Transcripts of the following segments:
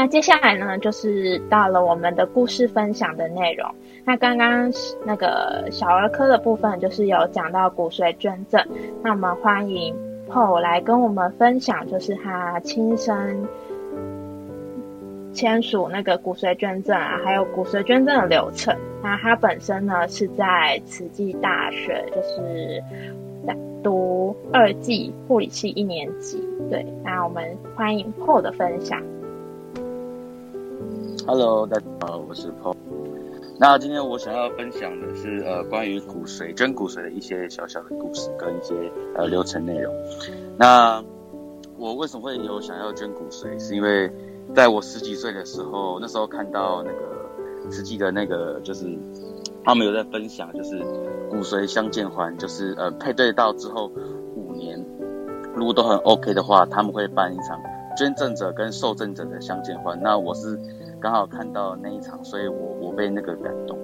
那接下来呢，就是到了我们的故事分享的内容。那刚刚那个小儿科的部分，就是有讲到骨髓捐赠。那我们欢迎 Paul 来跟我们分享，就是他亲身签署那个骨髓捐赠啊，还有骨髓捐赠的流程。那他本身呢是在慈济大学，就是在读二技护理系一年级。对，那我们欢迎 Paul 的分享。Hello，大家好，我是 Paul。那今天我想要分享的是呃关于骨髓捐骨髓的一些小小的故事跟一些呃流程内容。那我为什么会有想要捐骨髓？是因为在我十几岁的时候，那时候看到那个实际的那个就是他们有在分享，就是骨髓相见欢，就是呃配对到之后五年如果都很 OK 的话，他们会办一场捐赠者跟受赠者的相见欢。那我是。刚好看到那一场，所以我我被那个感动。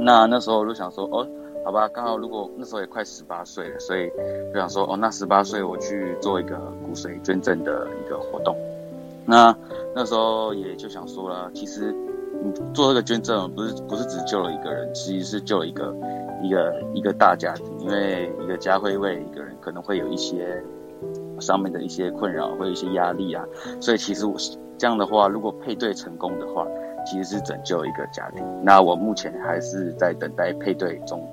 那那时候我就想说，哦，好吧，刚好如果那时候也快十八岁了，所以就想说，哦，那十八岁我去做一个骨髓捐赠的一个活动。那那时候也就想说了，其实做这个捐赠不是不是只救了一个人，其实是救了一个一个一个大家庭，因为一个家会为一个人可能会有一些上面的一些困扰，会有一些压力啊，所以其实我是。这样的话，如果配对成功的话，其实是拯救一个家庭。那我目前还是在等待配对中。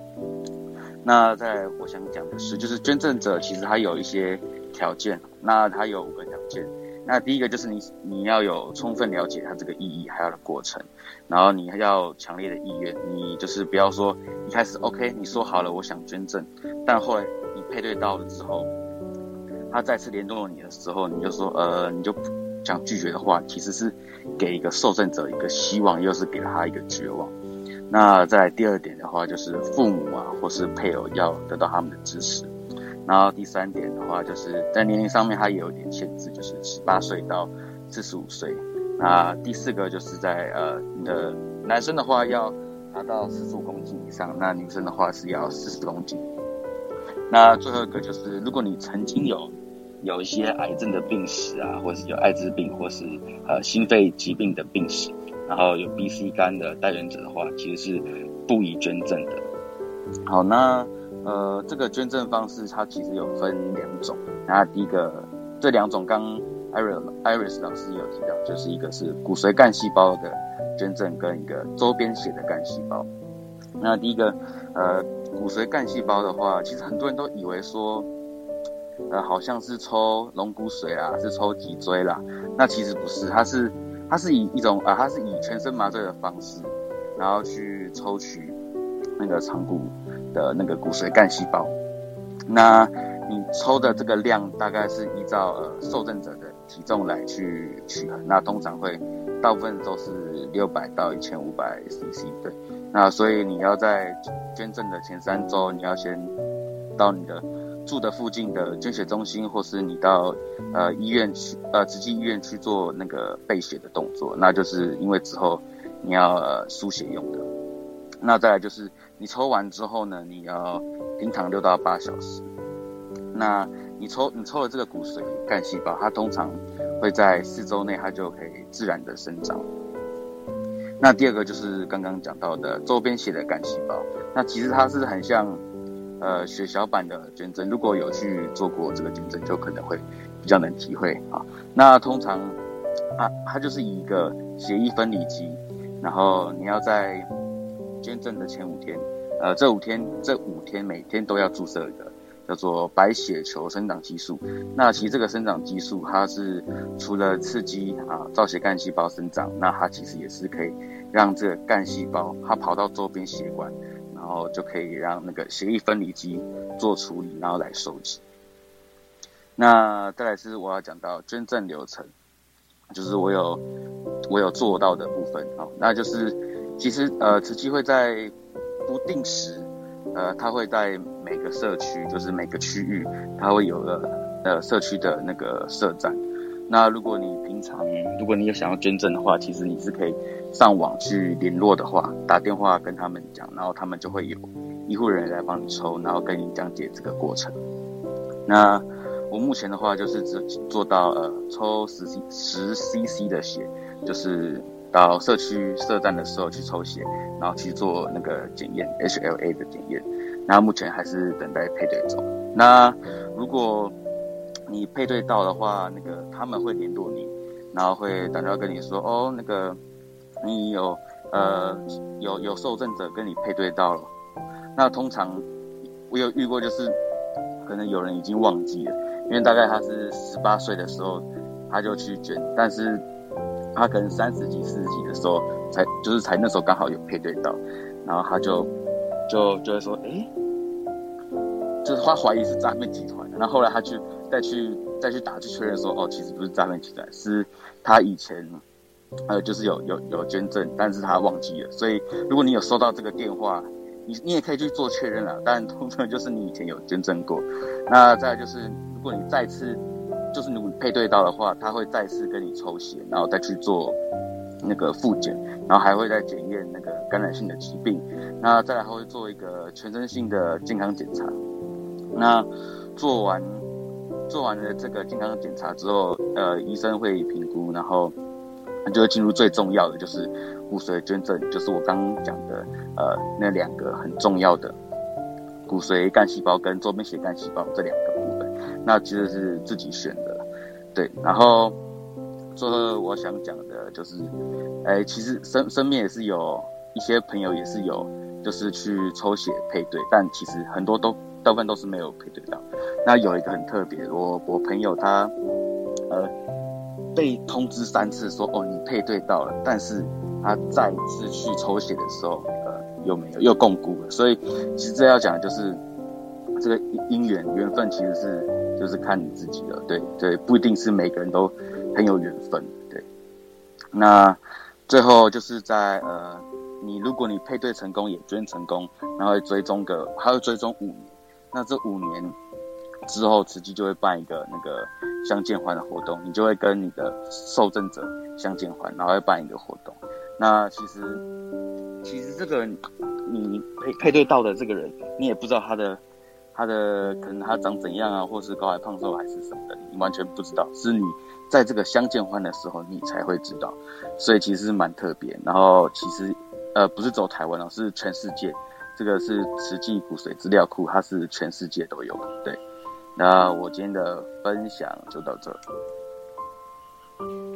那在我想讲的是，就是捐赠者其实他有一些条件，那他有五个条件。那第一个就是你你要有充分了解他这个意义还有的过程，然后你要强烈的意愿，你就是不要说一开始 OK 你说好了我想捐赠，但后来你配对到了之后，他再次联络你的时候，你就说呃你就。想拒绝的话，其实是给一个受赠者一个希望，又是给了他一个绝望。那在第二点的话，就是父母啊，或是配偶要得到他们的支持。然后第三点的话，就是在年龄上面，它也有一点限制，就是十八岁到四十五岁。那第四个就是在呃，你的男生的话要达到四十五公斤以上，那女生的话是要四十公斤。那最后一个就是，如果你曾经有。有一些癌症的病史啊，或是有艾滋病，或是呃心肺疾病的病史，然后有 B、C 肝的带源者的话，其实是不宜捐赠的。好，那呃这个捐赠方式它其实有分两种。那第一个这两种，刚 Iris Iris 老师有提到，就是一个是骨髓干细胞的捐赠，跟一个周边血的干细胞。那第一个呃骨髓干细胞的话，其实很多人都以为说。呃，好像是抽龙骨髓啦，是抽脊椎啦。那其实不是，它是它是以一种啊，它是以全身麻醉的方式，然后去抽取那个长骨的那个骨髓干细胞。那你抽的这个量大概是依照呃受赠者的体重来去取衡。那通常会大部分都是六百到一千五百 CC 对。那所以你要在捐赠的前三周，你要先到你的。住的附近的捐血中心，或是你到呃医院去呃直接医院去做那个备血的动作，那就是因为之后你要呃输血用的。那再来就是你抽完之后呢，你要平躺六到八小时。那你抽你抽了这个骨髓干细胞，它通常会在四周内它就可以自然的生长。那第二个就是刚刚讲到的周边血的干细胞，那其实它是很像。呃，血小板的捐赠，如果有去做过这个捐赠，就可能会比较能体会啊。那通常啊，它就是以一个血液分离机，然后你要在捐赠的前五天，呃，这五天这五天每天都要注射一个叫做白血球生长激素。那其实这个生长激素，它是除了刺激啊造血干细胞生长，那它其实也是可以让这个干细胞它跑到周边血管。然后就可以让那个协议分离机做处理，然后来收集。那再来是我要讲到捐赠流程，就是我有我有做到的部分哦，那就是其实呃慈济会在不定时，呃，它会在每个社区，就是每个区域，它会有个呃社区的那个社站。那如果你平常如果你有想要捐赠的话，其实你是可以上网去联络的话，打电话跟他们讲，然后他们就会有医护人员来帮你抽，然后跟你讲解这个过程。那我目前的话就是只做到呃抽十 c 十 cc 的血，就是到社区设站的时候去抽血，然后去做那个检验 HLA 的检验。那目前还是等待配对中。那如果你配对到的话，那个他们会联络你，然后会打电话跟你说，哦，那个你有呃有有受赠者跟你配对到了。那通常我有遇过，就是可能有人已经忘记了，因为大概他是十八岁的时候他就去捐，但是他可能三十几、四十几的时候才就是才那时候刚好有配对到，然后他就就就会说，哎，就是他怀疑是诈骗集团，然后后来他去再去再去打去确认说，哦，其实不是诈骗集团，是他以前呃就是有有有捐赠，但是他忘记了，所以如果你有收到这个电话。你你也可以去做确认啊，但通常就是你以前有捐赠过，那再就是如果你再次就是你配对到的话，他会再次跟你抽血，然后再去做那个复检，然后还会再检验那个感染性的疾病，那再来还会做一个全身性的健康检查。那做完做完了这个健康检查之后，呃，医生会评估，然后就会进入最重要的就是。骨髓捐赠就是我刚刚讲的，呃，那两个很重要的骨髓干细胞跟周边血干细胞这两个部分，那其实是自己选的，对。然后最后我想讲的就是，哎，其实身身边也是有一些朋友也是有，就是去抽血配对，但其实很多都大部分都是没有配对到。那有一个很特别，我我朋友他呃被通知三次说哦你配对到了，但是。他再次去抽血的时候，呃，又没有，又共估了。所以，其实这要讲的就是这个姻缘缘分，其实是就是看你自己的，对对，不一定是每个人都很有缘分，对。那最后就是在呃，你如果你配对成功，也捐成功，然后追踪个，还要追踪五年，那这五年之后，慈济就会办一个那个相见欢的活动，你就会跟你的受赠者相见欢，然后会办一个活动。那其实，其实这个你配配对到的这个人，你也不知道他的他的可能他长怎样啊，或是高矮胖瘦还是什么的，你完全不知道。是你在这个相见欢的时候，你才会知道。所以其实蛮特别。然后其实呃不是走台湾哦，是全世界。这个是慈济骨髓资料库，它是全世界都有的。对。那我今天的分享就到这。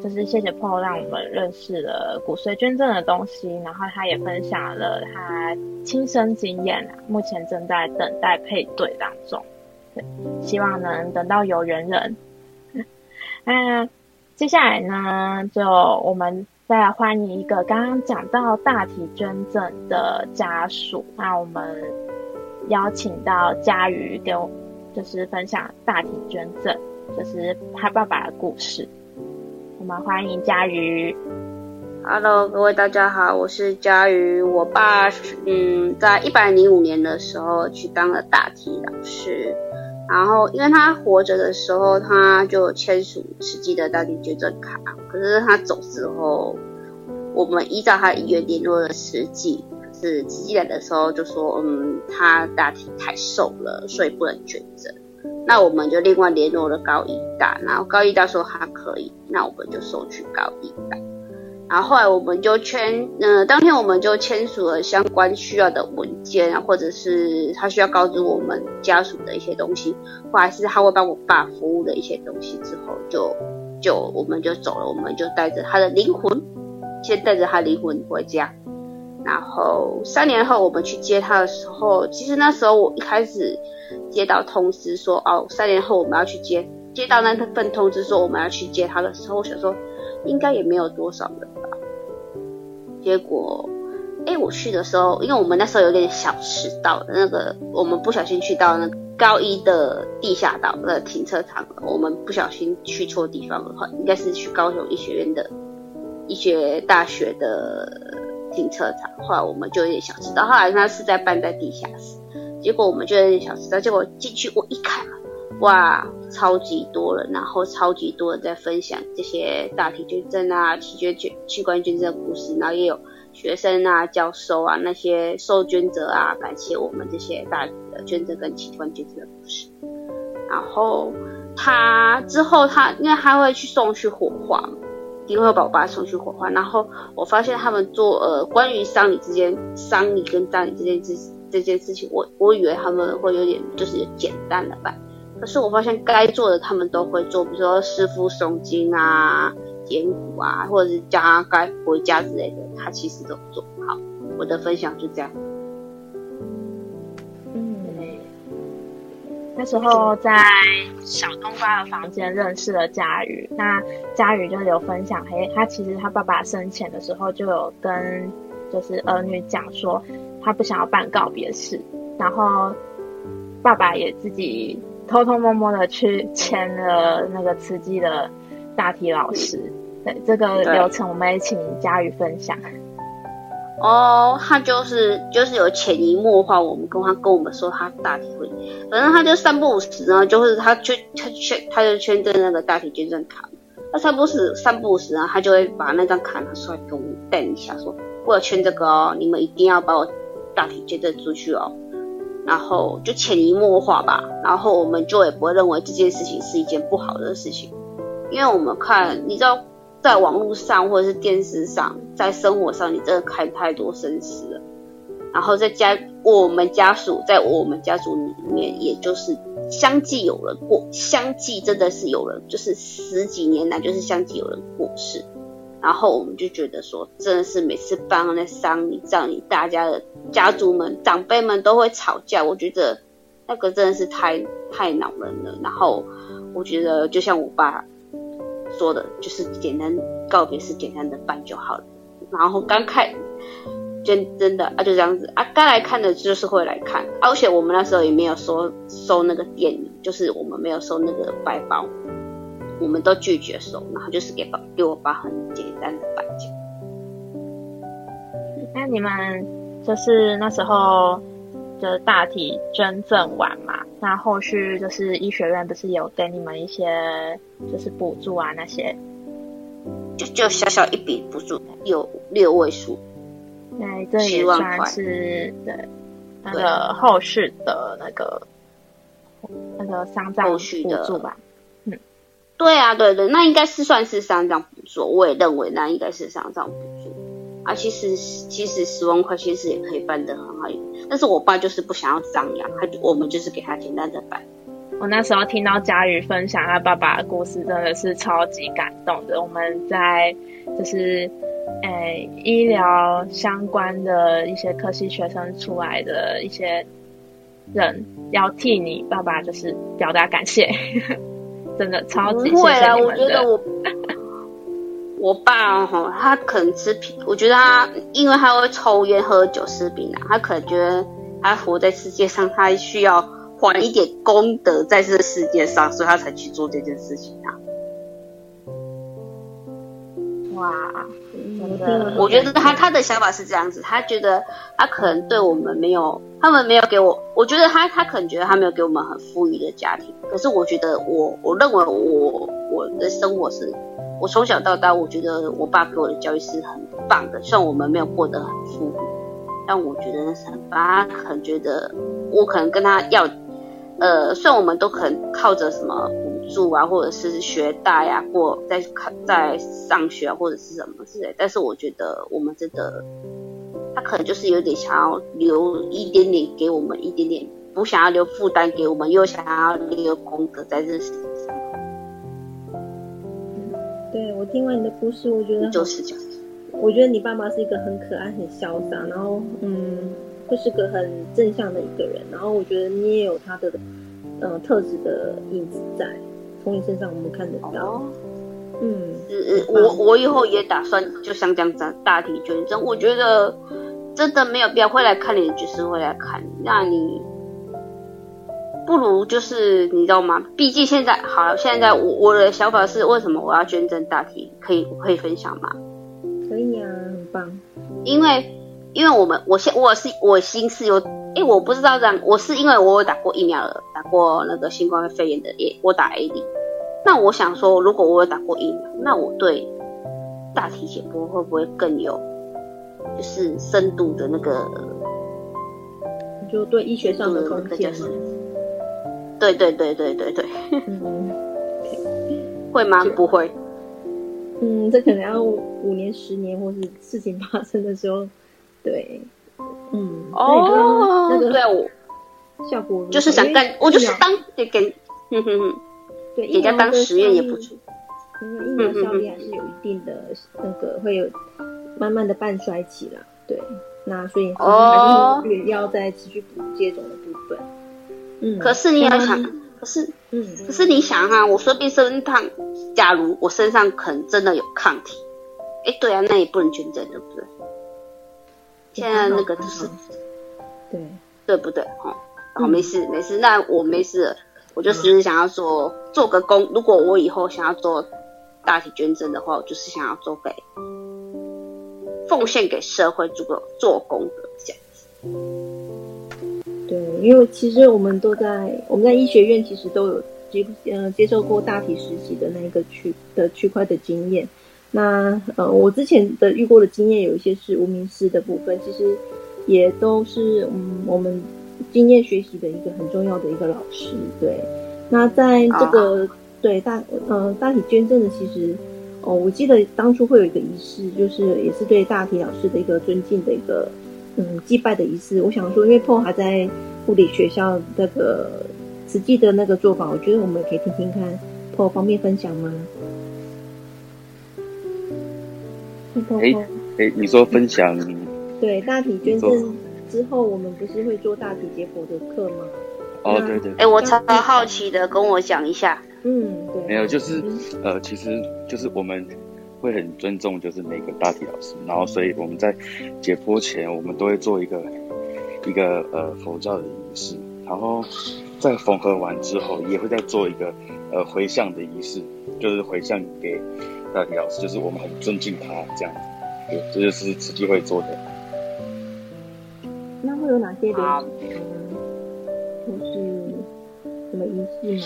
就是谢谢 Paul 让我们认识了骨髓捐赠的东西，然后他也分享了他亲身经验啊，目前正在等待配对当中，对，希望能等到有缘人。那接下来呢，就我们再来欢迎一个刚刚讲到大体捐赠的家属，那我们邀请到佳瑜给我就是分享大体捐赠，就是他爸爸的故事。我们欢迎佳瑜。Hello，各位大家好，我是佳瑜。我爸嗯，在一百零五年的时候去当了大体老师，然后因为他活着的时候他就签署实际的大地捐赠卡，可是他走之后，我们依照他医院联络的实际，可是实际来的时候就说，嗯，他大体太瘦了，所以不能捐赠。那我们就另外联络了高医大，然后高医大说他可以，那我们就送去高医大。然后后来我们就签，嗯，当天我们就签署了相关需要的文件啊，或者是他需要告知我们家属的一些东西，或者是他会帮我爸服务的一些东西之后，就就我们就走了，我们就带着他的灵魂，先带着他灵魂回家。然后三年后我们去接他的时候，其实那时候我一开始。接到通知说哦，三年后我们要去接。接到那份通知说我们要去接他的时候，我想说应该也没有多少人吧。结果，哎，我去的时候，因为我们那时候有点小迟到，那个我们不小心去到那高一的地下道的停车场，我们不小心去错地方了，应该是去高雄医学院的医学大学的停车场。后来我们就有点小迟到，后来他是在办在地下室。结果我们就有点小知道，结果进去我一看，哇，超级多人，然后超级多人在分享这些大体捐赠啊、器捐捐器官捐赠的故事，然后也有学生啊、教授啊、那些受捐者啊，感谢我们这些大的捐赠跟器官捐赠的故事。然后他之后他因为他会去送去火化嘛，一定会把我爸送去火化。然后我发现他们做呃关于丧礼之间丧礼跟葬礼这件事这件事情，我我以为他们会有点就是简单的办，可是我发现该做的他们都会做，比如说师傅诵经啊、点鼓啊，或者是叫他该回家之类的，他其实都做好。我的分享就这样。嗯那时候在小冬瓜的房间认识了佳宇，那佳宇就有分享，嘿，他其实他爸爸生前的时候就有跟就是儿女讲说，他不想要办告别式，然后爸爸也自己偷偷摸摸的去签了那个慈济的大体老师，对这个流程，我们也请佳宇分享。哦，他就是就是有潜移默化，我们跟他跟我们说他大体会，反正他就三不五时呢，就是他就他圈他就圈着那个大体捐赠卡，那三不五时三不五时呢，他就会把那张卡拿出来给我们瞪一下，说我要圈这个哦，你们一定要把我大体捐赠出去哦，然后就潜移默化吧，然后我们就也不会认为这件事情是一件不好的事情，因为我们看你知道。在网络上或者是电视上，在生活上，你真的看太多生死了。然后在家，我们家属在我们家族里面，也就是相继有人过，相继真的是有人，就是十几年来就是相继有人过世。然后我们就觉得说，真的是每次办那丧礼、葬礼，大家的家族们、长辈们都会吵架。我觉得那个真的是太太恼人了。然后我觉得，就像我爸。说的就是简单告别是简单的办就好了，然后刚看真真的啊就这样子啊，该来看的就是会来看，而且我们那时候也没有收收那个电影，就是我们没有收那个白包，我们都拒绝收，然后就是给爸给我爸很简单的办酒。那你们就是那时候。就大体捐赠完嘛，那后续就是医学院不是有给你们一些就是补助啊那些，就就小小一笔补助，有六位数，那这也算是对那个后续的那个那个丧葬补助吧，嗯，对啊，对对，那应该是算是丧葬补助，我也认为那应该是丧葬补助啊，其实其实十万块其实也可以办得很好。但是我爸就是不想要张扬，他我们就是给他简单的办。我那时候听到佳宇分享他爸爸的故事，真的是超级感动的。我们在就是诶医疗相关的一些科系学生出来的一些人，要替你爸爸就是表达感谢，真的超级不会啊！我觉得我 我爸哈，他可能吃槟，我觉得他因为他会抽烟喝酒吃槟榔，他可能觉得。他活在世界上，他需要还一点功德在这个世界上，所以他才去做这件事情啊！哇，我觉得他他的想法是这样子，他觉得他可能对我们没有，他们没有给我，我觉得他他可能觉得他没有给我们很富裕的家庭，可是我觉得我我认为我我的生活是，我从小到大，我觉得我爸给我的教育是很棒的，虽然我们没有过得很富裕。但我觉得那是很棒，他可能觉得我可能跟他要，呃，虽然我们都可能靠着什么补助啊，或者是学贷呀，或在考在上学啊，或者是什么之类，但是我觉得我们真的，他可能就是有点想要留一点点给我们一点点，不想要留负担给我们，又想要留功德在这世界上。对我听完你的故事，我觉得就是这样。我觉得你爸妈是一个很可爱、很潇洒，然后嗯，就是个很正向的一个人。然后我觉得你也有他的嗯特质的影子在，从你身上我们看得到。嗯嗯嗯，我我以后也打算就像这样子大体捐赠。我觉得真的没有必要会来看你，就是会来看你。那你不如就是你知道吗？毕竟现在好，现在我我的想法是，为什么我要捐赠大体？可以可以分享吗？可以啊，很棒。因为，因为我们，我现我是我心是有，哎，我不知道这样，我是因为我有打过疫苗了，打过那个新冠肺炎的，也我打 A D。那我想说，如果我有打过疫苗，那我对大体解剖会不会更有，就是深度的那个，就对医学上的贡献吗？对对对对对对。嗯，会吗？不会。嗯，这可能要五年、十年，或是事情发生的时候，对，嗯，哦，那个对我效果就是想干，我就是当给给，哼哼哼，对，给人家当实验也不错。因为疫苗效力还是有一定的那个会有慢慢的半衰期啦，对，那所以还是要再持续补接种的部分。嗯，可是你要想，可是，嗯，可是你想哈，我说病身上，假如我身上可能真的有抗体，哎，对啊，那也不能捐赠，对不对？现在那个就是，对，对不对？哦，好，没事没事，那我没事，我就只是想要说做个工，如果我以后想要做。大体捐赠的话，我就是想要做给奉献给社会，做个做功德这样子。对，因为其实我们都在我们在医学院，其实都有接呃接受过大体实习的那个区的区块的经验。那呃，我之前的遇过的经验有一些是无名氏的部分，其实也都是嗯我们经验学习的一个很重要的一个老师。对，那在这个。对大呃大体捐赠的其实哦，我记得当初会有一个仪式，就是也是对大体老师的一个尊敬的一个嗯祭拜的仪式。我想说，因为 Paul 还在护理学校那个实际的那个做法，我觉得我们可以听听看，Paul 方便分享吗？哎哎，你说分享？对大体捐赠之后，我们不是会做大体解剖的课吗？哦，对对。哎，我超好奇的，跟我讲一下。嗯，对，没有，就是呃，其实就是我们会很尊重，就是每个大体老师，然后所以我们在解剖前，我们都会做一个一个呃佛教的仪式，然后在缝合完之后，也会再做一个呃回向的仪式，就是回向给大体老师，就是我们很尊敬他这样子，对，这就是慈济会做的。那会有哪些流程？就是什么仪式吗？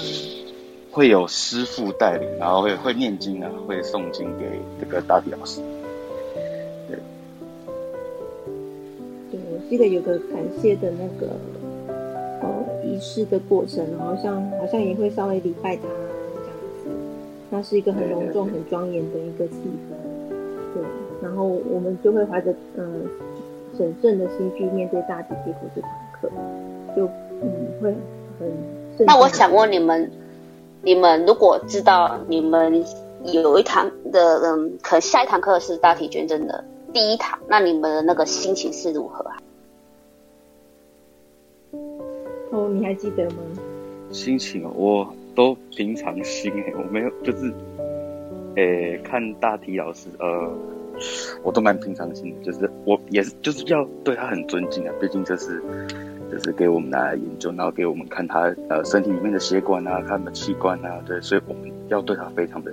会有师傅带领，然后会会念经啊，会诵经给这个大体老师。对，对，我记得有个感谢的那个呃仪式的过程，好像好像也会稍微礼拜他。那是一个很隆重、很庄严的一个气氛。对，然后我们就会怀着嗯审慎的心去面对大体结果这堂课，就嗯会很。那我想问你们。你们如果知道你们有一堂的，嗯，可下一堂课是大体捐赠的第一堂，那你们的那个心情是如何啊？哦，你还记得吗？心情我都平常心诶，我没有，就是，诶，看大体老师，呃，我都蛮平常心的，就是我也是就是要对他很尊敬啊，毕竟这是。就是给我们来研究，然后给我们看他呃身体里面的血管啊，他的器官啊，对，所以我们要对他非常的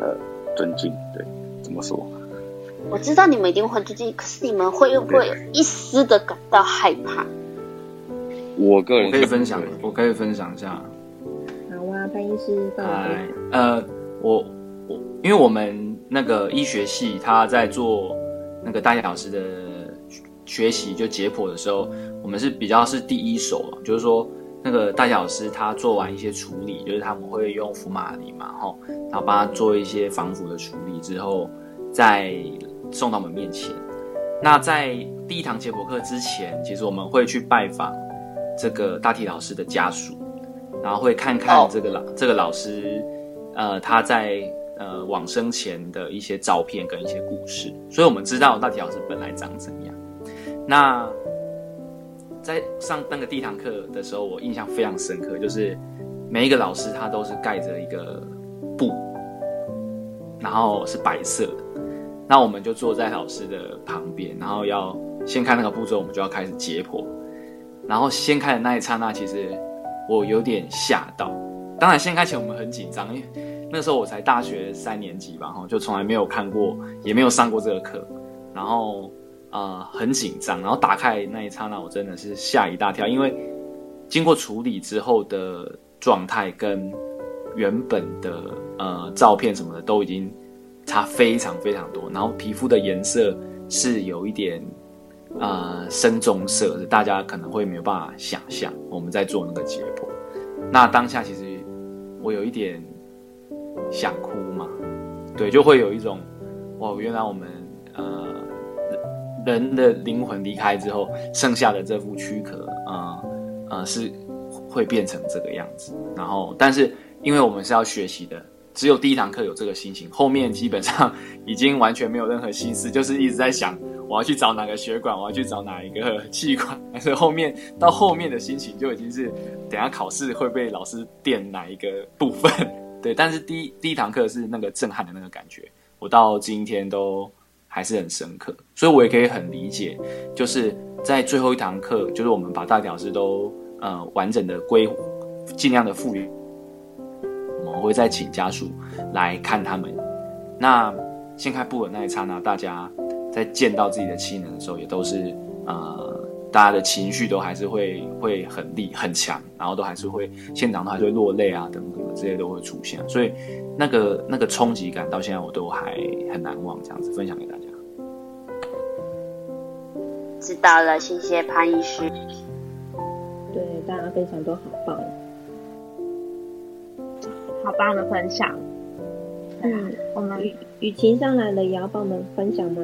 呃尊敬，对，怎么说？我知道你们一定会尊敬，可是你们会不会有一丝的感到害怕？我个人可以分享，我可以分享一下。好啊，潘医师，呃，我我因为我们那个医学系他在做那个大体老师的学习，就解剖的时候。我们是比较是第一手，就是说那个大小老师他做完一些处理，就是他们会用福马林嘛，吼，然后帮他做一些防腐的处理之后，再送到我们面前。那在第一堂解剖课之前，其实我们会去拜访这个大体老师的家属，然后会看看这个老这个老师，呃，他在呃往生前的一些照片跟一些故事，所以我们知道大体老师本来长怎样。那在上那个第一堂课的时候，我印象非常深刻，就是每一个老师他都是盖着一个布，然后是白色的。那我们就坐在老师的旁边，然后要先看那个步骤，我们就要开始解剖。然后掀开的那一刹那，其实我有点吓到。当然，先开前我们很紧张，因为那时候我才大学三年级吧，哈，就从来没有看过，也没有上过这个课，然后。呃，很紧张，然后打开那一刹那，我真的是吓一大跳，因为经过处理之后的状态跟原本的呃照片什么的都已经差非常非常多，然后皮肤的颜色是有一点呃深棕色，大家可能会没有办法想象我们在做那个解剖。那当下其实我有一点想哭嘛，对，就会有一种哇，原来我们呃人的灵魂离开之后，剩下的这副躯壳，呃呃是会变成这个样子。然后，但是因为我们是要学习的，只有第一堂课有这个心情，后面基本上已经完全没有任何心思，就是一直在想我要去找哪个血管，我要去找哪一个气管。但是后面到后面的心情就已经是等下考试会被老师电哪一个部分。对，但是第一第一堂课是那个震撼的那个感觉，我到今天都还是很深刻，所以我也可以很理解，就是在最后一堂课，就是我们把大屌丝都呃完整的归，尽量的复原，我会再请家属来看他们。那掀开布的那一刹那，大家在见到自己的亲人的时候，也都是呃。大家的情绪都还是会会很力很强，然后都还是会现场都还是会落泪啊等等这些都会出现，所以那个那个冲击感到现在我都还很难忘，这样子分享给大家。知道了，谢谢潘医师。对，大家分享都好棒，好棒的分享。嗯，我们雨雨晴上来了，也要帮我们分享吗？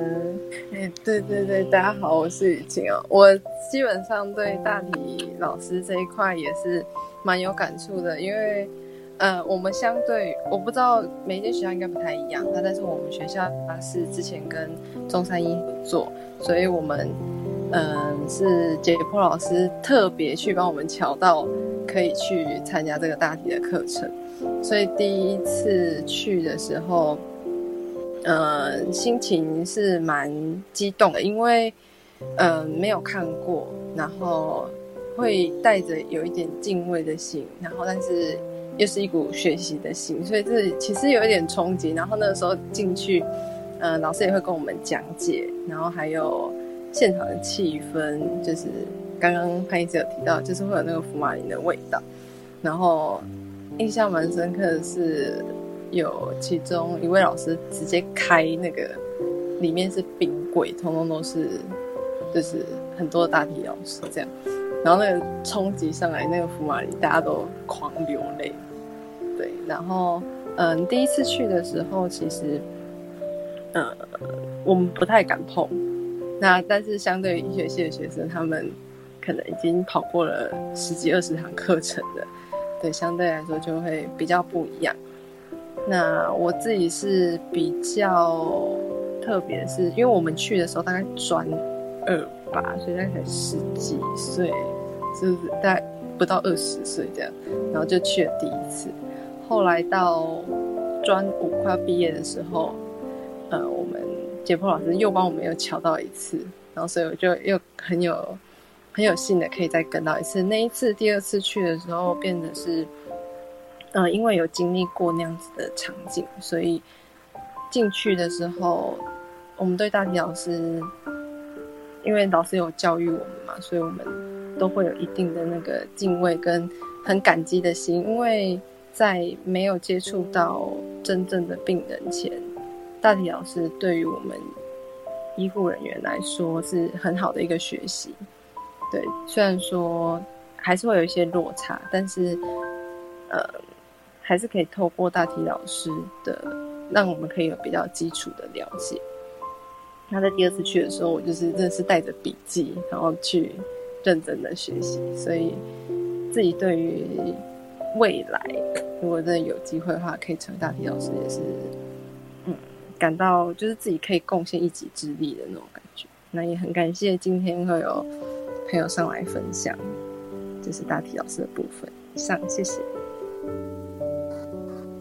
哎，对对对，大家好，我是雨晴哦。我基本上对大体老师这一块也是蛮有感触的，因为呃，我们相对我不知道每一间学校应该不太一样，那但是我们学校是之前跟中山一合作，所以我们嗯是解剖老师特别去帮我们瞧到可以去参加这个大体的课程。所以第一次去的时候，呃，心情是蛮激动的，因为，呃，没有看过，然后会带着有一点敬畏的心，然后但是又是一股学习的心，所以这其实有一点冲击。然后那个时候进去，呃，老师也会跟我们讲解，然后还有现场的气氛，就是刚刚潘医师有提到，就是会有那个福马林的味道，然后。印象蛮深刻的是，有其中一位老师直接开那个，里面是冰柜，通通都是，就是很多大体老师这样，然后那个冲击上来，那个福马林大家都狂流泪，对，然后嗯，第一次去的时候，其实，呃，我们不太敢碰，那但是相对于医学系的学生，他们可能已经跑过了十几二十堂课程的。对，相对来说就会比较不一样。那我自己是比较特别，是因为我们去的时候大概专二吧，所以大概才十几岁，就是大概不到二十岁这样？然后就去了第一次。后来到专五快要毕业的时候，呃，我们解剖老师又帮我们又瞧到一次，然后所以我就又很有。很有幸的可以再跟到一次，那一次第二次去的时候变得是，呃，因为有经历过那样子的场景，所以进去的时候，我们对大体老师，因为老师有教育我们嘛，所以我们都会有一定的那个敬畏跟很感激的心，因为在没有接触到真正的病人前，大体老师对于我们医护人员来说是很好的一个学习。对，虽然说还是会有一些落差，但是，呃，还是可以透过大体老师的，让我们可以有比较基础的了解。那在第二次去的时候，我就是真的是带着笔记，然后去认真的学习，所以自己对于未来，如果真的有机会的话，可以成为大体老师，也是，嗯，感到就是自己可以贡献一己之力的那种感觉。那也很感谢今天会有。朋友上来分享，这是大体老师的部分。以上，谢谢。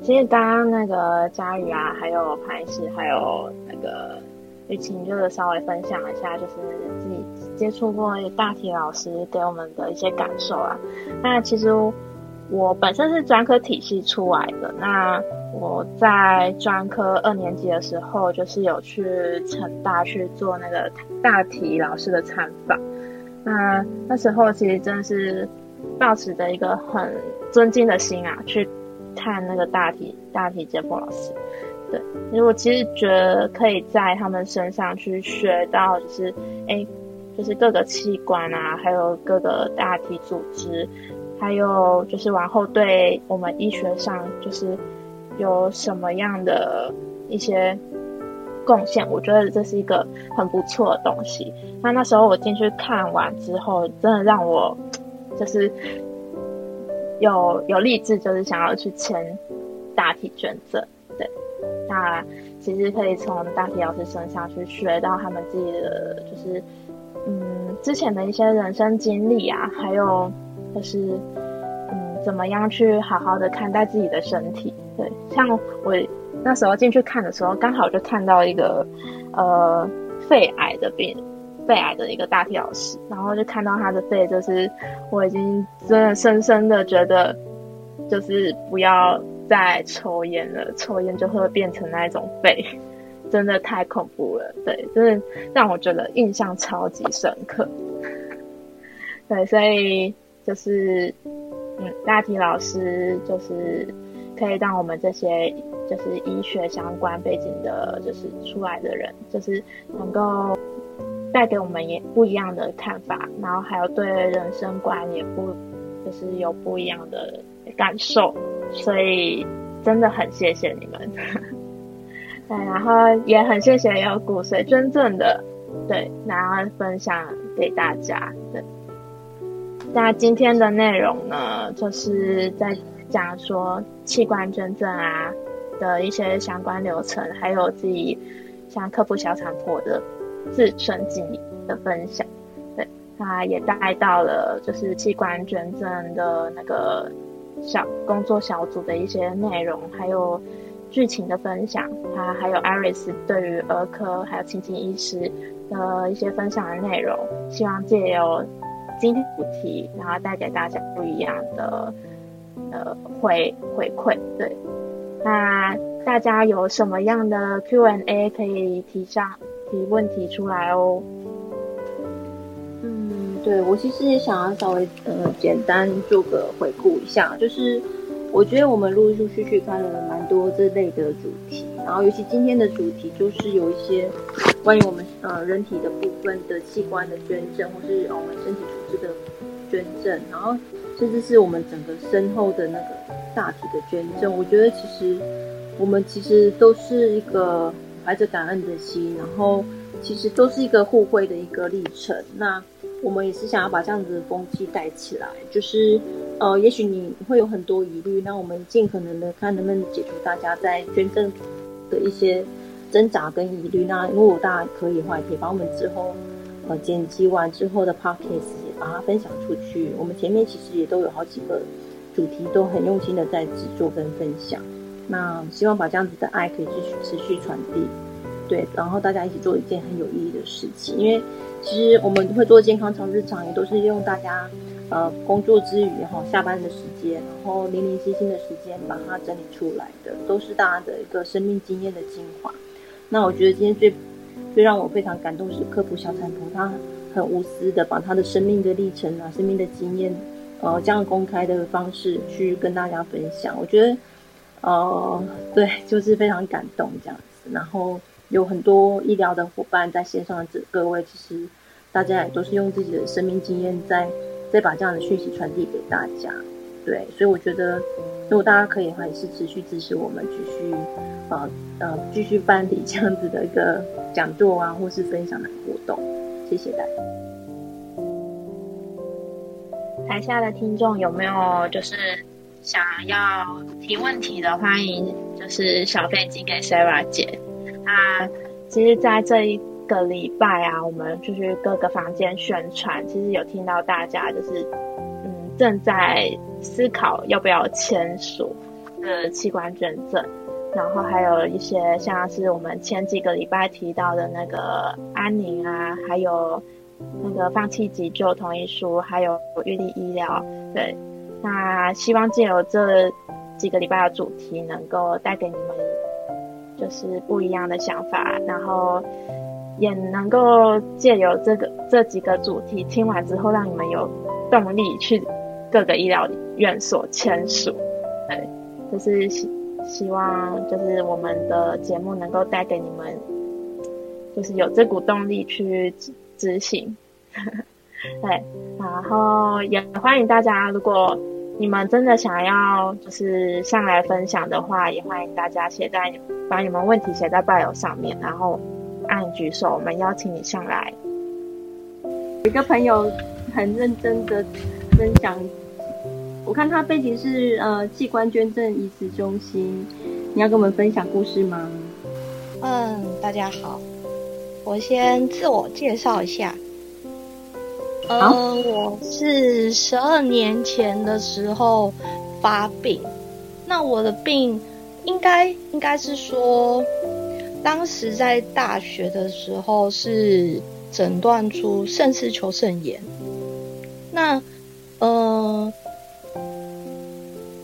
其实刚刚那个佳宇啊，还有潘石，还有那个雨晴，就是稍微分享一下，就是自己接触过大体老师给我们的一些感受啊。那其实我本身是专科体系出来的，那我在专科二年级的时候，就是有去成大去做那个大体老师的参访。那那时候其实真的是抱持着一个很尊敬的心啊，去看那个大体大体解剖老师。对，因为我其实觉得可以在他们身上去学到，就是哎，就是各个器官啊，还有各个大体组织，还有就是往后对我们医学上就是有什么样的一些贡献，我觉得这是一个很不错的东西。那那时候我进去看完之后，真的让我 就是有有励志，就是想要去签大体捐赠。对，那其实可以从大体老师身上去学到他们自己的，就是嗯之前的一些人生经历啊，还有就是嗯怎么样去好好的看待自己的身体。对，像我那时候进去看的时候，刚好就看到一个呃肺癌的病。肺癌的一个大体老师，然后就看到他的肺，就是我已经真的深深的觉得，就是不要再抽烟了，抽烟就会变成那一种肺，真的太恐怖了。对，真的让我觉得印象超级深刻。对，所以就是嗯，大体老师就是可以让我们这些就是医学相关背景的，就是出来的人，就是能够。带给我们也不一样的看法，然后还有对人生观也不就是有不一样的感受，所以真的很谢谢你们。对，然后也很谢谢有骨髓捐赠的，对，然后分享给大家。对，那今天的内容呢，就是在讲说器官捐赠啊的一些相关流程，还有自己像科普小产婆的。自身经历的分享，对，他也带到了就是器官捐赠的那个小工作小组的一些内容，还有剧情的分享，他还有艾瑞斯对于儿科还有青青医师的一些分享的内容，希望借由今天主题，然后带给大家不一样的呃回回馈，对，那大家有什么样的 Q&A 可以提上？提问题出来哦。嗯，对我其实也想要稍微呃简单做个回顾一下，就是我觉得我们陆陆续续看了蛮多这类的主题，然后尤其今天的主题就是有一些关于我们呃人体的部分的器官的捐赠，或是我们身体组织的捐赠，然后甚至是我们整个身后的那个大体的捐赠。我觉得其实我们其实都是一个。怀着感恩的心，然后其实都是一个互惠的一个历程。那我们也是想要把这样子的风气带起来，就是呃，也许你会有很多疑虑，那我们尽可能的看能不能解除大家在捐赠的一些挣扎跟疑虑。那如果大家可以的话，也可以把我们之后呃剪辑完之后的 podcast 也把它分享出去。我们前面其实也都有好几个主题，都很用心的在制作跟分享。那希望把这样子的爱可以继续持续传递，对，然后大家一起做一件很有意义的事情。因为其实我们会做健康长日常，也都是用大家呃工作之余哈下班的时间，然后零零星星的时间把它整理出来的，都是大家的一个生命经验的精华。那我觉得今天最最让我非常感动是科普小产婆，她很无私的把她的生命的历程啊、生命的经验，呃，这样公开的方式去跟大家分享。我觉得。呃，对，就是非常感动这样子。然后有很多医疗的伙伴在线上的各位，其实大家也都是用自己的生命经验在在把这样的讯息传递给大家。对，所以我觉得如果大家可以的话，也是持续支持我们，继续呃呃继续办理这样子的一个讲座啊，或是分享的活动。谢谢大家。台下的听众有没有就是？想要提问题的，欢迎就是小飞机给 Sarah 姐。那其实，在这一个礼拜啊，我们就是各个房间宣传，其实有听到大家就是嗯正在思考要不要签署呃器官捐赠，然后还有一些像是我们前几个礼拜提到的那个安宁啊，还有那个放弃急救同意书，还有预立医疗，对。那希望借由这几个礼拜的主题，能够带给你们就是不一样的想法，然后也能够借由这个这几个主题听完之后，让你们有动力去各个医疗院所签署。对，就是希希望就是我们的节目能够带给你们，就是有这股动力去执行。对，然后也欢迎大家，如果你们真的想要就是上来分享的话，也欢迎大家写在把你们问题写在拜友上面，然后按举手，我们邀请你上来。有一个朋友很认真的分享，我看他背景是呃器官捐赠移植中心，你要跟我们分享故事吗？嗯，大家好，我先自我介绍一下。呃，我是十二年前的时候发病，那我的病应该应该是说，当时在大学的时候是诊断出肾丝球肾炎，那呃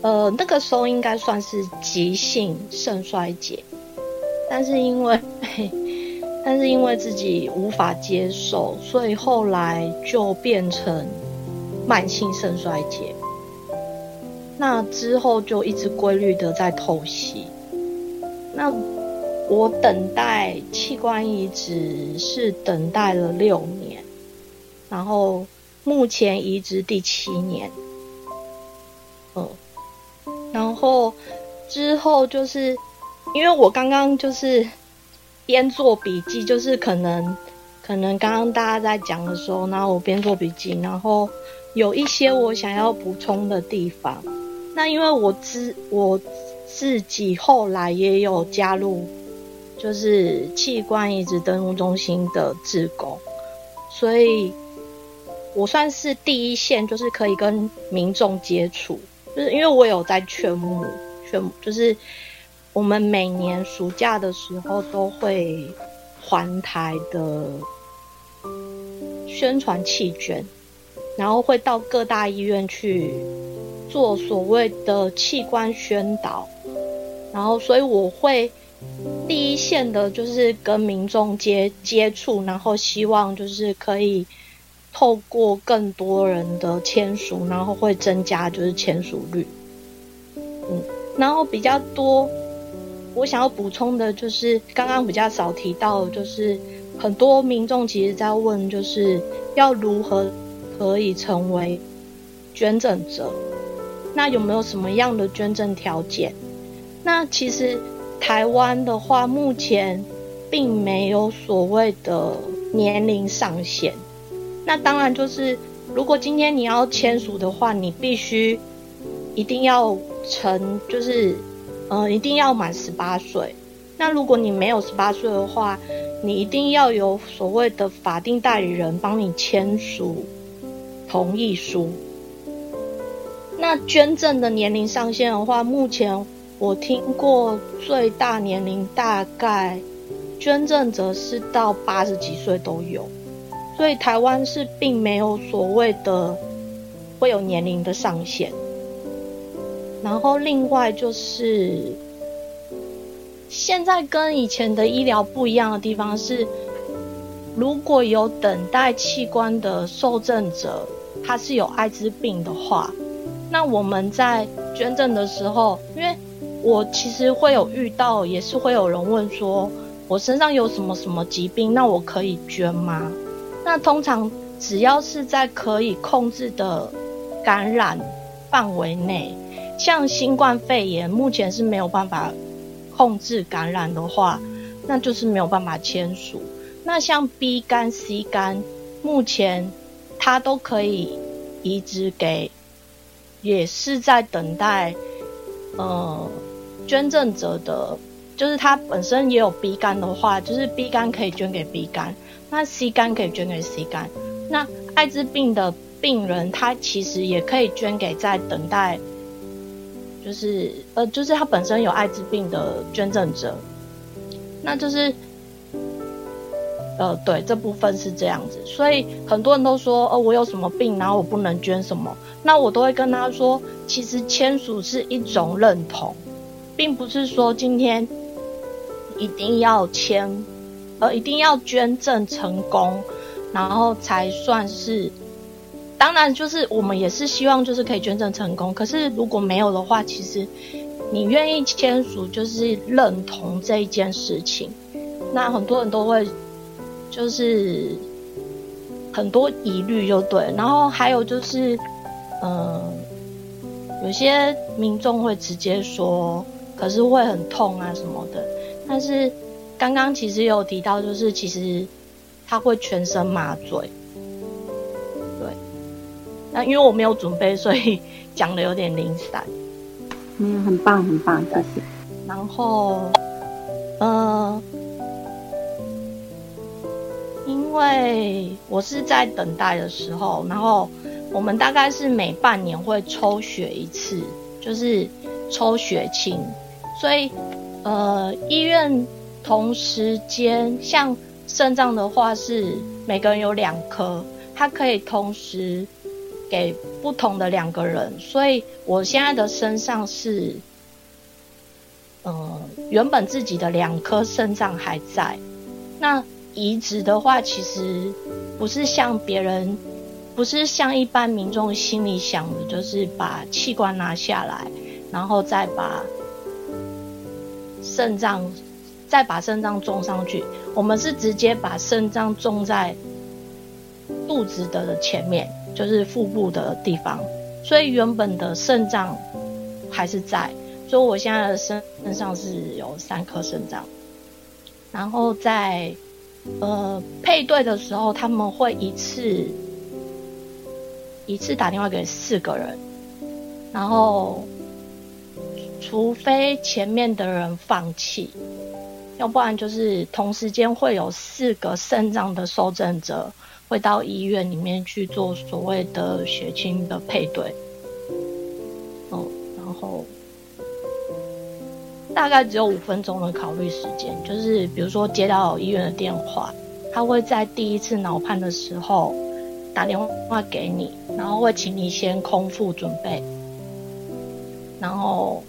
呃那个时候应该算是急性肾衰竭，但是因为。但是因为自己无法接受，所以后来就变成慢性肾衰竭。那之后就一直规律的在透析。那我等待器官移植是等待了六年，然后目前移植第七年。嗯，然后之后就是因为我刚刚就是。边做笔记，就是可能，可能刚刚大家在讲的时候，然后我边做笔记，然后有一些我想要补充的地方。那因为我自我自己后来也有加入，就是器官移植登录中心的志工，所以我算是第一线，就是可以跟民众接触，就是因为我有在劝募，劝募就是。我们每年暑假的时候都会环台的宣传弃捐，然后会到各大医院去做所谓的器官宣导，然后所以我会第一线的就是跟民众接接触，然后希望就是可以透过更多人的签署，然后会增加就是签署率，嗯，然后比较多。我想要补充的就是，刚刚比较少提到，就是很多民众其实在问，就是要如何可以成为捐赠者？那有没有什么样的捐赠条件？那其实台湾的话，目前并没有所谓的年龄上限。那当然就是，如果今天你要签署的话，你必须一定要成，就是。嗯，一定要满十八岁。那如果你没有十八岁的话，你一定要有所谓的法定代理人帮你签署同意书。那捐赠的年龄上限的话，目前我听过最大年龄大概捐赠者是到八十几岁都有，所以台湾是并没有所谓的会有年龄的上限。然后另外就是，现在跟以前的医疗不一样的地方是，如果有等待器官的受赠者，他是有艾滋病的话，那我们在捐赠的时候，因为我其实会有遇到，也是会有人问说，我身上有什么什么疾病，那我可以捐吗？那通常只要是在可以控制的感染范围内。像新冠肺炎，目前是没有办法控制感染的话，那就是没有办法签署。那像 B 肝、C 肝，目前它都可以移植给，也是在等待呃捐赠者的，就是他本身也有 B 肝的话，就是 B 肝可以捐给 B 肝，那 C 肝可以捐给 C 肝。那艾滋病的病人，他其实也可以捐给在等待。就是呃，就是他本身有艾滋病的捐赠者，那就是呃，对这部分是这样子，所以很多人都说，哦，我有什么病，然后我不能捐什么，那我都会跟他说，其实签署是一种认同，并不是说今天一定要签，呃，一定要捐赠成功，然后才算是。当然，就是我们也是希望就是可以捐赠成功。可是如果没有的话，其实你愿意签署就是认同这一件事情。那很多人都会就是很多疑虑就对。然后还有就是，嗯，有些民众会直接说，可是会很痛啊什么的。但是刚刚其实有提到，就是其实他会全身麻醉。对，那因为我没有准备，所以 讲的有点零散。嗯，很棒，很棒，谢谢。然后，呃，因为我是在等待的时候，然后我们大概是每半年会抽血一次，就是抽血清，所以呃，医院同时间像肾脏的话是每个人有两颗，它可以同时给不同的两个人，所以我现在的身上是。呃，原本自己的两颗肾脏还在，那移植的话，其实不是像别人，不是像一般民众心里想的，就是把器官拿下来，然后再把肾脏，再把肾脏种上去。我们是直接把肾脏种在肚子的前面，就是腹部的地方，所以原本的肾脏还是在。所以我现在的身身上是有三颗肾脏，然后在呃配对的时候，他们会一次一次打电话给四个人，然后除非前面的人放弃，要不然就是同时间会有四个肾脏的受赠者会到医院里面去做所谓的血清的配对，哦，然后。大概只有五分钟的考虑时间，就是比如说接到医院的电话，他会在第一次脑判的时候打电话给你，然后会请你先空腹准备，然后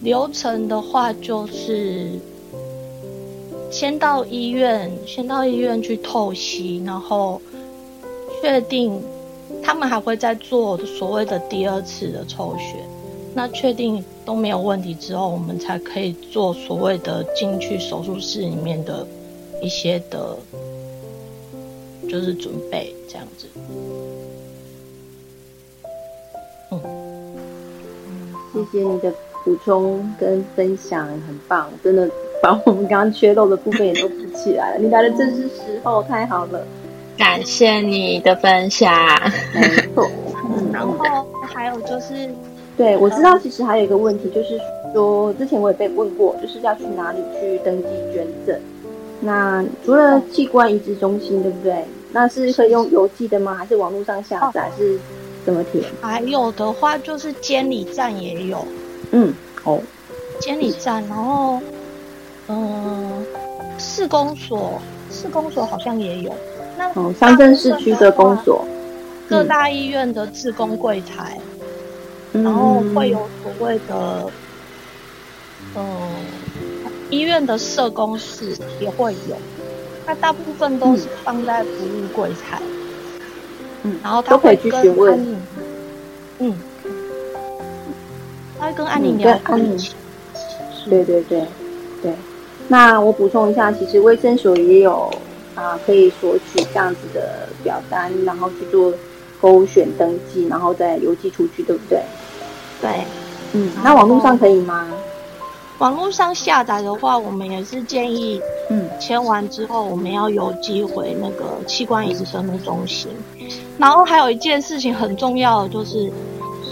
流程的话就是先到医院，先到医院去透析，然后确定他们还会再做所谓的第二次的抽血。那确定都没有问题之后，我们才可以做所谓的进去手术室里面的一些的，就是准备这样子。嗯，谢谢你的补充跟分享，很棒，真的 把我们刚刚缺漏的部分也都补起来了。你来的正是时候，太好了，感谢你的分享。没错，然后还有就是。对，我知道，其实还有一个问题，就是说，之前我也被问过，就是要去哪里去登记捐赠。那除了器官移植中心，对不对？那是可以用邮寄的吗？还是网络上下载？是怎么填？还有的话，就是监理站也有。嗯，哦，监理站，然后，嗯，市公所，市公所好像也有。那哦，乡镇市区的公所，各大医院的自工柜台。然后会有所谓的，嗯，医院的社工室也会有，那大部分都是放在服务柜台，嗯，然后他会跟安宁，嗯，他会跟安宁聊安宁，对对对对。那我补充一下，其实卫生所也有啊，可以索取这样子的表单，然后去做勾选登记，然后再邮寄出去，对不对？对，嗯，那网络上可以吗？网络上下载的话，我们也是建议，嗯，签完之后我们要邮寄回那个器官移植登录中心。然后还有一件事情很重要的就是，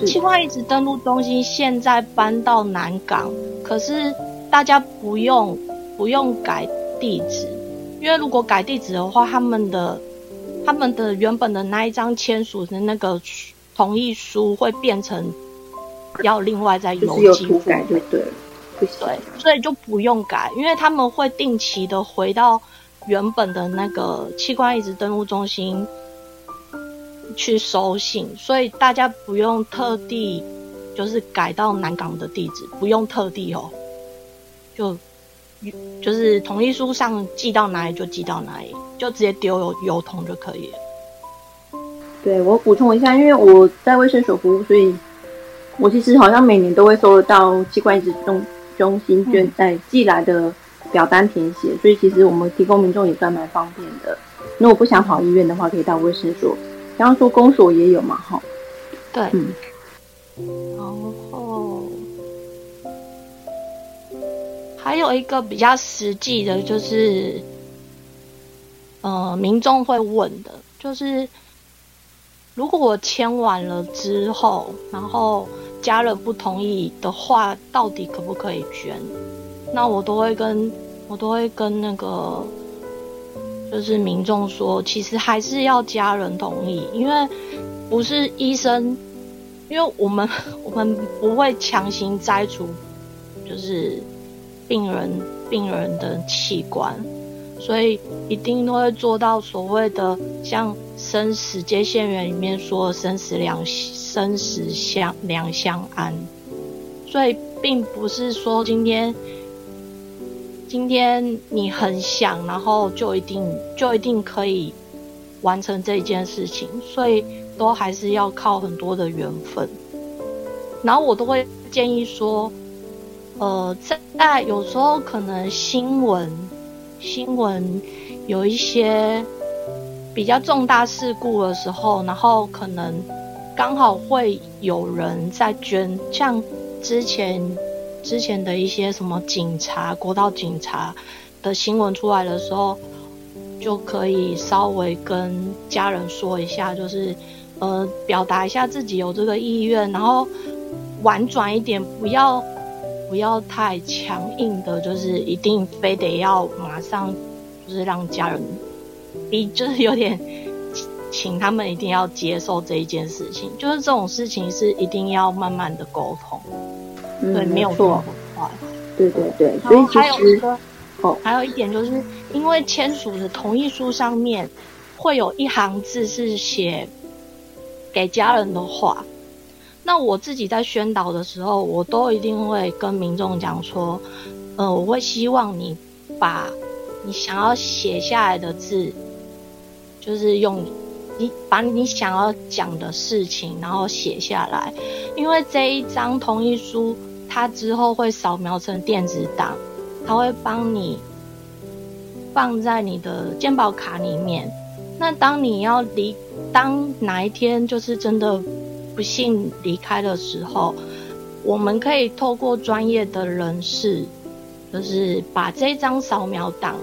器官移植登录中心现在搬到南港，可是大家不用不用改地址，因为如果改地址的话，他们的他们的原本的那一张签署的那个同意书会变成。要另外再邮寄，改就对了，对，所以就不用改，因为他们会定期的回到原本的那个器官移植登录中心去收信，所以大家不用特地就是改到南港的地址，不用特地哦，就就是同意书上寄到哪里就寄到哪里，就直接丢邮邮筒就可以了。对我补充一下，因为我在卫生所服务，所以。我其实好像每年都会收到器官移植中中心捐在寄来的表单填写，所以其实我们提供民众也算蛮方便的。如果不想跑医院的话，可以到卫生所。刚刚说公所也有嘛，哈。对，嗯。然还有一个比较实际的，就是呃，民众会问的，就是如果我签完了之后，然后家人不同意的话，到底可不可以捐？那我都会跟我都会跟那个就是民众说，其实还是要家人同意，因为不是医生，因为我们我们不会强行摘除，就是病人病人的器官，所以一定都会做到所谓的像生死接线员里面说的生死两生死相两相安，所以并不是说今天。今天你很想，然后就一定就一定可以完成这一件事情，所以都还是要靠很多的缘分。然后我都会建议说，呃，在有时候可能新闻新闻有一些比较重大事故的时候，然后可能刚好会有人在捐，像之前。之前的一些什么警察、国道警察的新闻出来的时候，就可以稍微跟家人说一下，就是呃，表达一下自己有这个意愿，然后婉转一点，不要不要太强硬的，就是一定非得要马上就是让家人逼，就是有点请他们一定要接受这一件事情，就是这种事情是一定要慢慢的沟通。对，没有错。对对对，所以还有一个哦，还有一点就是，因为签署的同意书上面会有一行字是写给家人的话。那我自己在宣导的时候，我都一定会跟民众讲说，呃，我会希望你把你想要写下来的字，就是用你把你想要讲的事情，然后写下来，因为这一张同意书。它之后会扫描成电子档，它会帮你放在你的健保卡里面。那当你要离，当哪一天就是真的不幸离开的时候，我们可以透过专业的人士，就是把这张扫描档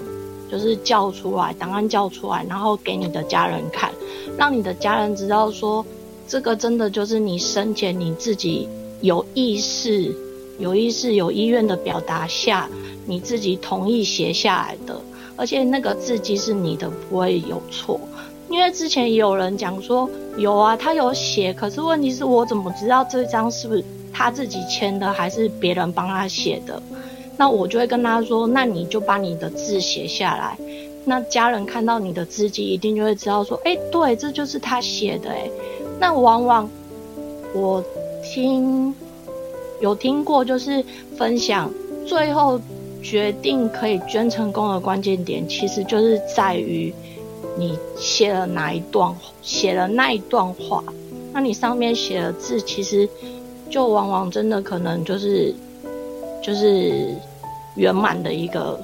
就是叫出来，档案叫出来，然后给你的家人看，让你的家人知道说，这个真的就是你生前你自己有意识。有意识、有意愿的表达下，你自己同意写下来的，而且那个字迹是你的，不会有错。因为之前也有人讲说，有啊，他有写，可是问题是我怎么知道这张是不是他自己签的，还是别人帮他写的？那我就会跟他说，那你就把你的字写下来，那家人看到你的字迹，一定就会知道说，哎，对，这就是他写的，哎，那往往我听。有听过，就是分享最后决定可以捐成功的关键点，其实就是在于你写了哪一段，写了那一段话，那你上面写的字，其实就往往真的可能就是就是圆满的一个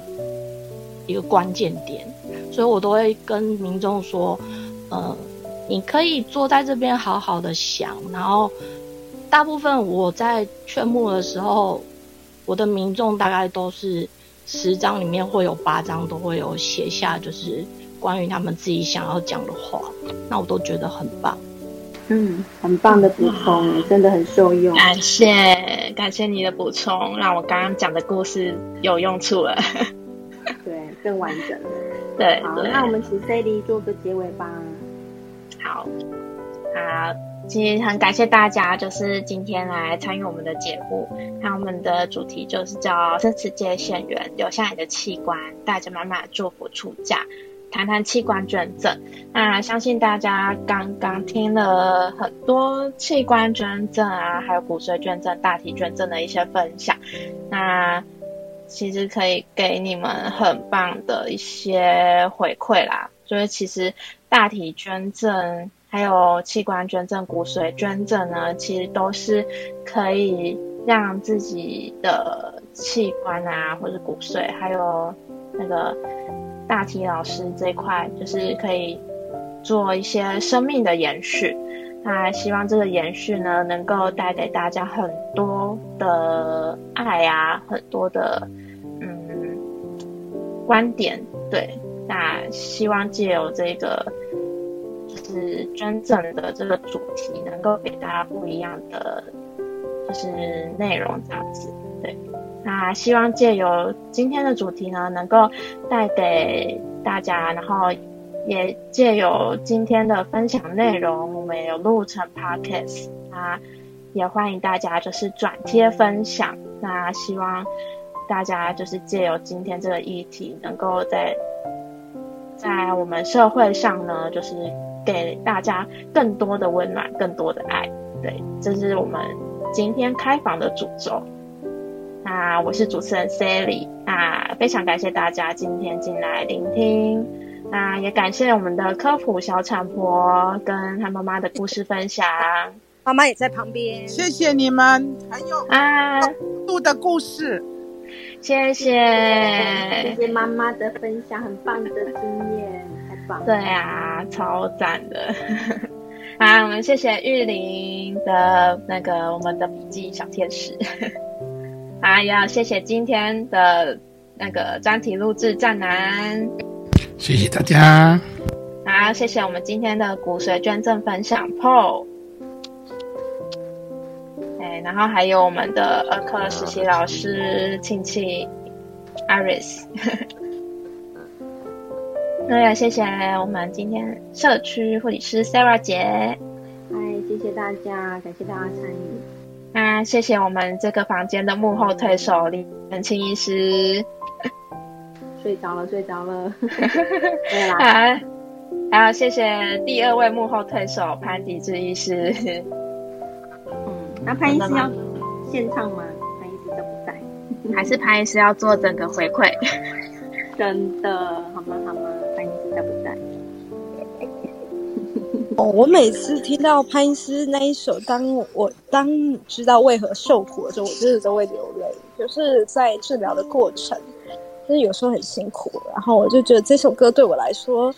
一个关键点，所以我都会跟民众说，呃，你可以坐在这边好好的想，然后。大部分我在劝募的时候，我的民众大概都是十张里面会有八张都会有写下，就是关于他们自己想要讲的话，那我都觉得很棒。嗯，很棒的补充，真的很受用。感谢感谢你的补充，让我刚刚讲的故事有用处了。对，更完整。对，好，那我们请 c d 做个结尾吧。好，好。其实很感谢大家，就是今天来参与我们的节目。那我们的主题就是叫“生死界线缘，留下你的器官，带着满满的祝福出嫁”，谈谈器官捐赠。那相信大家刚刚听了很多器官捐赠啊，还有骨髓捐赠、大体捐赠的一些分享。那其实可以给你们很棒的一些回馈啦。就是其实大体捐赠。还有器官捐赠、骨髓捐赠呢，其实都是可以让自己的器官啊，或者骨髓，还有那个大体老师这一块，就是可以做一些生命的延续。那希望这个延续呢，能够带给大家很多的爱啊，很多的嗯观点。对，那希望借由这个就是捐赠的这个主题，能够给大家不一样的就是内容这样子。对，那希望借由今天的主题呢，能够带给大家，然后。也借由今天的分享内容，我们有录成 podcast 啊，也欢迎大家就是转贴分享。那希望大家就是借由今天这个议题，能够在在我们社会上呢，就是给大家更多的温暖，更多的爱。对，这是我们今天开房的主轴。那我是主持人 Sally，那非常感谢大家今天进来聆听。那也感谢我们的科普小产婆跟她妈妈的故事分享，妈妈也在旁边。谢谢你们，还有啊，度的故事，谢谢，谢谢妈妈的分享，很棒的经验，太棒。对啊，超赞的。啊，我们谢谢玉林的那个我们的笔记小天使。啊，也要谢谢今天的那个专题录制战男。谢谢大家。好，谢谢我们今天的骨髓捐赠分享，Paul。哎，然后还有我们的儿科实习老师亲戚，Iris。那也谢谢我们今天社区护理师 Sarah 姐。嗨，谢谢大家，感谢大家参与。那谢谢我们这个房间的幕后推手李文清医师。睡着了，睡着了。对啦，好，还有谢谢第二位幕后推手潘迪志医师。嗯，那潘医师要现唱吗？潘医师都不在？还是潘医师要做整个回馈？真的，好吗？好吗？哦，我每次听到潘医师那一首《当我当知道为何受苦》的时候，我真的都会流泪，就是在治疗的过程。就是有时候很辛苦，然后我就觉得这首歌对我来说，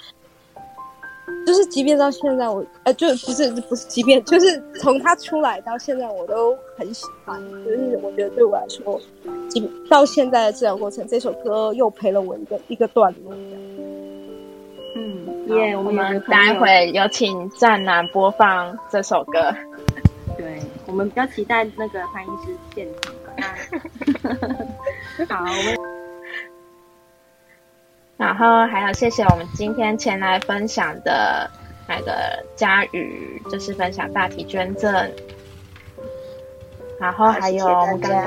就是即便到现在我，呃，就不是不是，即便就是从它出来到现在，我都很喜欢。就是我觉得对我来说，即到现在的治疗过程，这首歌又陪了我一个一个段落。嗯，耶，我们待会有请战男播放这首歌。对，我们比较期待那个潘医师现场。好，我们。然后还有谢谢我们今天前来分享的那个佳宇，就是分享大体捐赠。然后还有我们刚刚，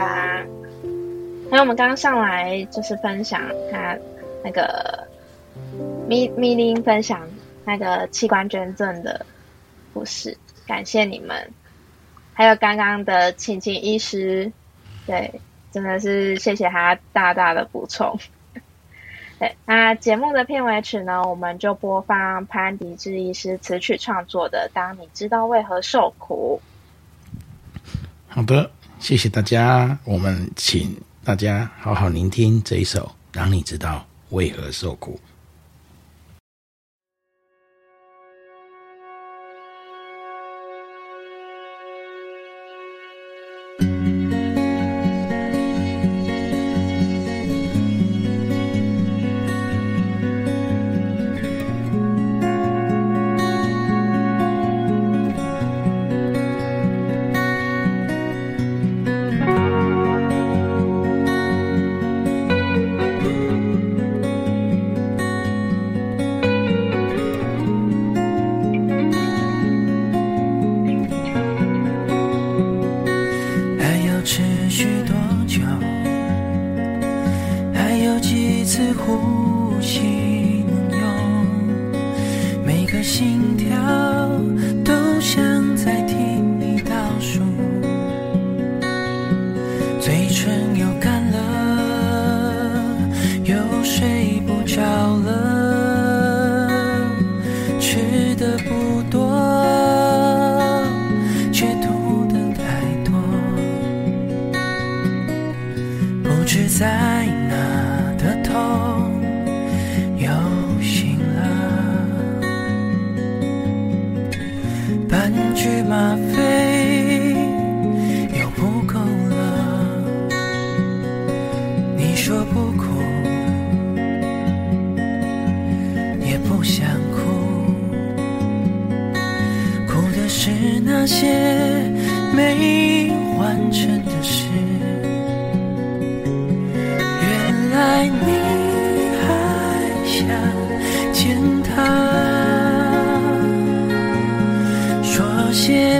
还有我们刚刚上来就是分享他那个咪咪林分享那个器官捐赠的故事，感谢你们。还有刚刚的晴晴医师，对，真的是谢谢他大大的补充。对，那节目的片尾曲呢，我们就播放潘迪志医师词曲创作的《当你知道为何受苦》。好的，谢谢大家，我们请大家好好聆听这一首《当你知道为何受苦》。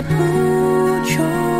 不重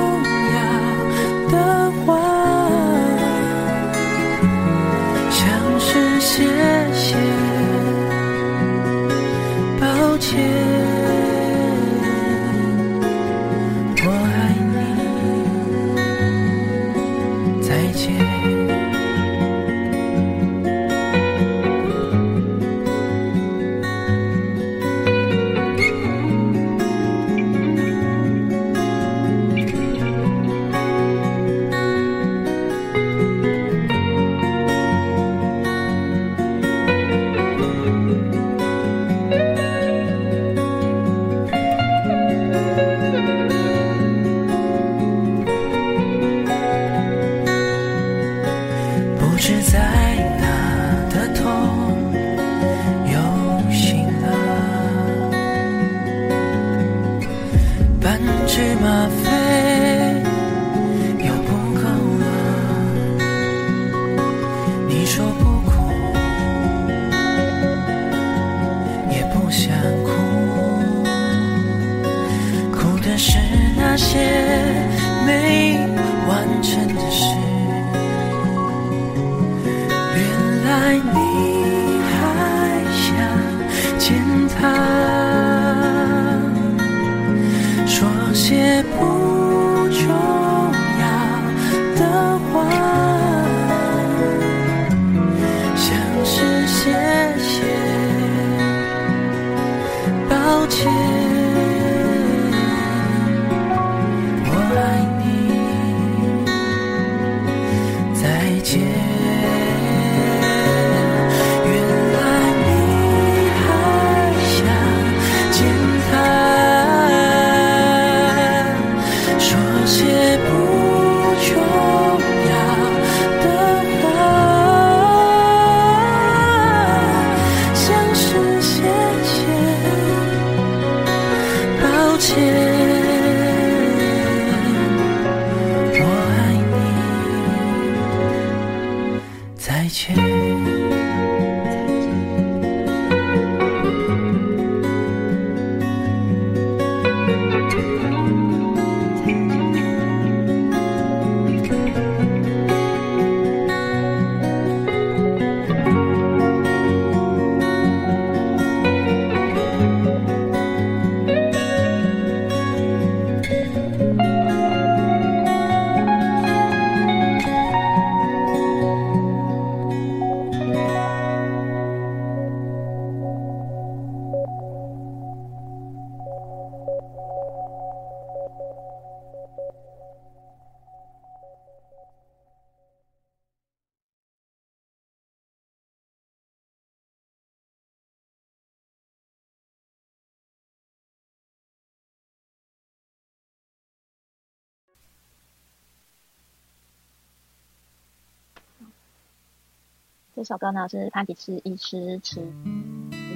再这首歌呢是潘吉次医师词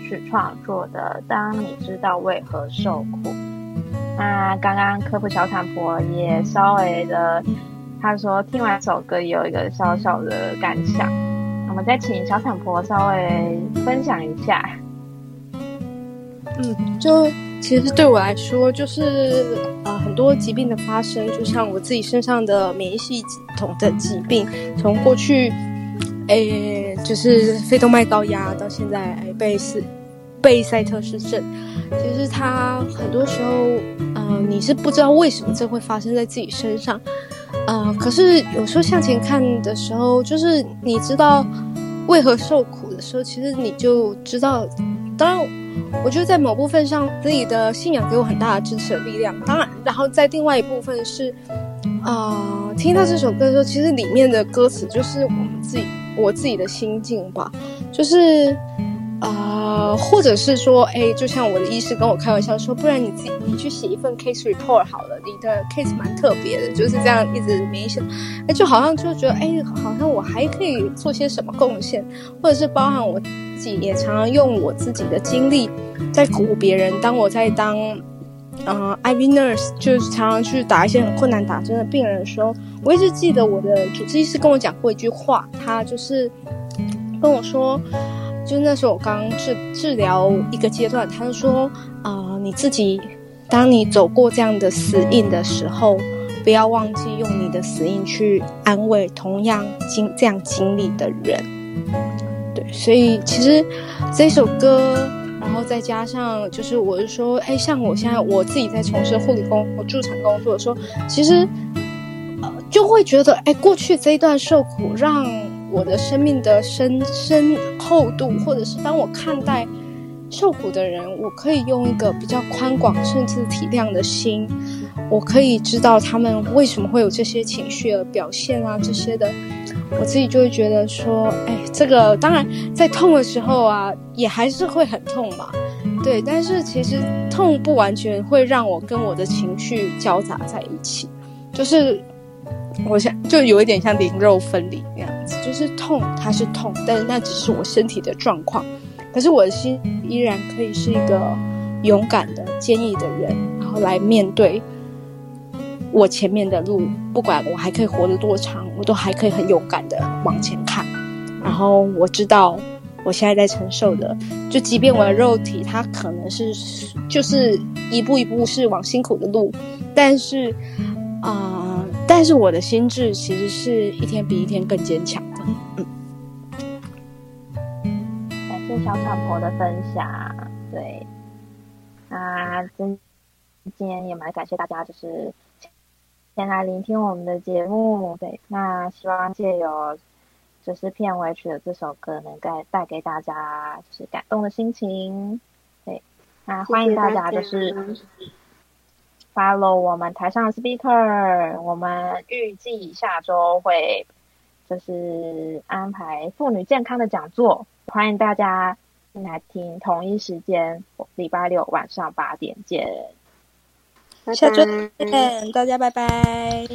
曲创作的《当你知道为何受苦》。那刚刚科普小产婆也稍微的，他说听完首歌有一个小小的感想，我们再请小产婆稍微分享一下。嗯，就其实对我来说，就是呃很多疾病的发生，就像我自己身上的免疫系统的疾病，从过去，诶就是肺动脉高压，到现在诶贝斯贝塞特氏症，其实它很多时候，呃你是不知道为什么这会发生在自己身上，呃可是有时候向前看的时候，就是你知道为何受苦的时候，其实你就知道，当然。我觉得在某部分上，自己的信仰给我很大的支持的力量。当然，然后在另外一部分是，啊、听到这首歌的时候，其实里面的歌词就是我们自己我自己的心境吧，就是，啊，或者是说，哎，就像我的医师跟我开玩笑说，不然你自己你去写一份 case report 好了，你的 case 蛮特别的，就是这样一直没想，哎，就好像就觉得，哎，好像我还可以做些什么贡献，或者是包含我自己也常常用我自己的经历在鼓舞别人。当我在当嗯 IV nurse，就是常常去打一些很困难打针的病人的时候，我一直记得我的主治医师跟我讲过一句话，他就是跟我说。就那时候我刚治治疗一个阶段，他就说啊，你自己当你走过这样的死印的时候，不要忘记用你的死印去安慰同样经这样经历的人。对，所以其实这首歌，然后再加上就是我是说，哎，像我现在我自己在从事护理工我助产工作的时候，其实呃就会觉得，哎，过去这一段受苦让。我的生命的深深厚度，或者是当我看待受苦的人，我可以用一个比较宽广甚至体谅的心，我可以知道他们为什么会有这些情绪的表现啊，这些的，我自己就会觉得说，哎，这个当然在痛的时候啊，也还是会很痛嘛，对，但是其实痛不完全会让我跟我的情绪交杂在一起，就是。我想就有一点像灵肉分离那样子，就是痛，它是痛，但是那只是我身体的状况，可是我的心依然可以是一个勇敢的、坚毅的人，然后来面对我前面的路，不管我还可以活得多长，我都还可以很勇敢的往前看。然后我知道我现在在承受的，就即便我的肉体它可能是就是一步一步是往辛苦的路，但是啊。但是我的心智其实是一天比一天更坚强的。嗯，感谢小草婆的分享。对，啊，今今天也蛮感谢大家，就是先来聆听我们的节目。对，那希望借由就是片尾曲的这首歌，能带带给大家就是感动的心情。对，那欢迎大家就是。follow 我们台上的 speaker，我们预计下周会就是安排妇女健康的讲座，欢迎大家来听，同一时间礼拜六晚上八点见。下周见，大家拜拜。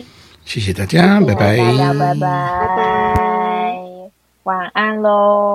谢谢大家，拜拜。大家拜拜，晚安喽。